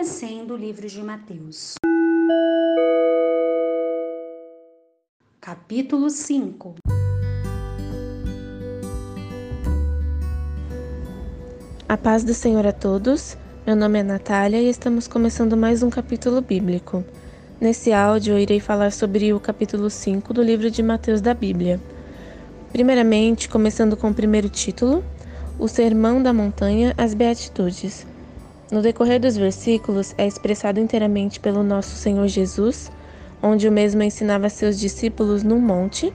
Conhecendo o livro de Mateus. Capítulo 5 A paz do Senhor a todos. Meu nome é Natália e estamos começando mais um capítulo bíblico. Nesse áudio eu irei falar sobre o capítulo 5 do livro de Mateus da Bíblia. Primeiramente, começando com o primeiro título, o Sermão da Montanha, as Beatitudes. No decorrer dos versículos é expressado inteiramente pelo nosso Senhor Jesus, onde o mesmo ensinava seus discípulos num monte,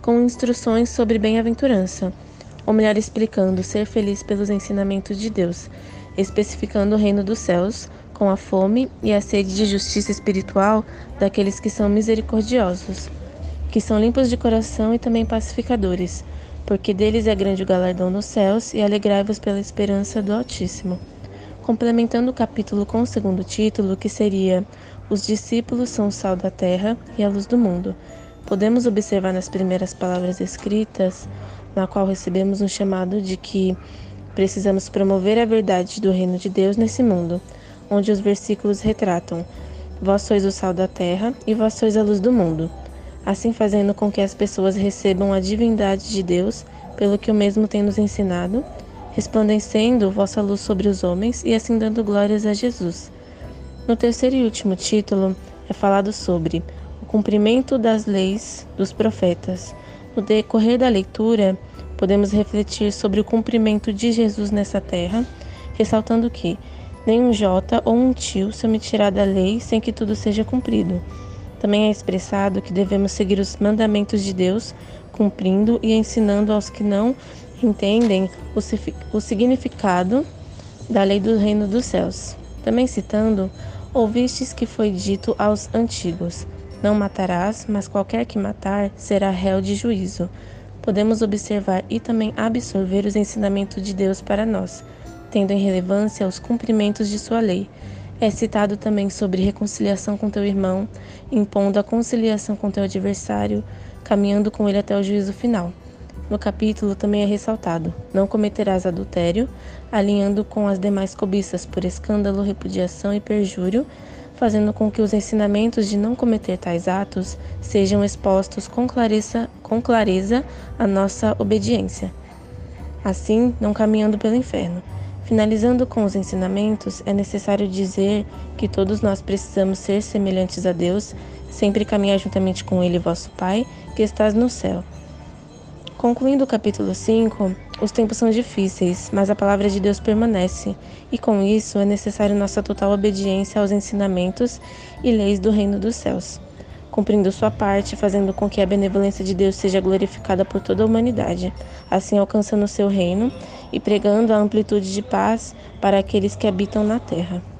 com instruções sobre bem-aventurança ou melhor explicando, ser feliz pelos ensinamentos de Deus, especificando o reino dos céus, com a fome e a sede de justiça espiritual daqueles que são misericordiosos, que são limpos de coração e também pacificadores, porque deles é grande o galardão nos céus, e alegrai-vos pela esperança do Altíssimo. Complementando o capítulo com o segundo título, que seria Os discípulos são o sal da terra e a luz do mundo. Podemos observar nas primeiras palavras escritas na qual recebemos um chamado de que precisamos promover a verdade do reino de Deus nesse mundo, onde os versículos retratam: Vós sois o sal da terra e vós sois a luz do mundo, assim fazendo com que as pessoas recebam a divindade de Deus, pelo que o mesmo tem nos ensinado, resplandecendo vossa luz sobre os homens e assim dando glórias a Jesus. No terceiro e último título é falado sobre o cumprimento das leis dos profetas no decorrer da leitura, podemos refletir sobre o cumprimento de Jesus nessa terra, ressaltando que nem um jota ou um tio se omitirá da lei sem que tudo seja cumprido. Também é expressado que devemos seguir os mandamentos de Deus, cumprindo e ensinando aos que não entendem o significado da lei do reino dos céus. Também citando, ouvistes que foi dito aos antigos: não matarás, mas qualquer que matar será réu de juízo. Podemos observar e também absorver os ensinamentos de Deus para nós, tendo em relevância os cumprimentos de sua lei. É citado também sobre reconciliação com teu irmão, impondo a conciliação com teu adversário, caminhando com ele até o juízo final. No capítulo também é ressaltado: não cometerás adultério, alinhando com as demais cobiças por escândalo, repudiação e perjúrio, fazendo com que os ensinamentos de não cometer tais atos sejam expostos com clareza, com clareza à nossa obediência. Assim, não caminhando pelo inferno. Finalizando com os ensinamentos, é necessário dizer que todos nós precisamos ser semelhantes a Deus, sempre caminhar juntamente com Ele, vosso Pai, que estás no céu. Concluindo o capítulo 5, os tempos são difíceis, mas a palavra de Deus permanece, e com isso é necessário nossa total obediência aos ensinamentos e leis do reino dos céus, cumprindo sua parte, fazendo com que a benevolência de Deus seja glorificada por toda a humanidade, assim alcançando o seu reino e pregando a amplitude de paz para aqueles que habitam na terra.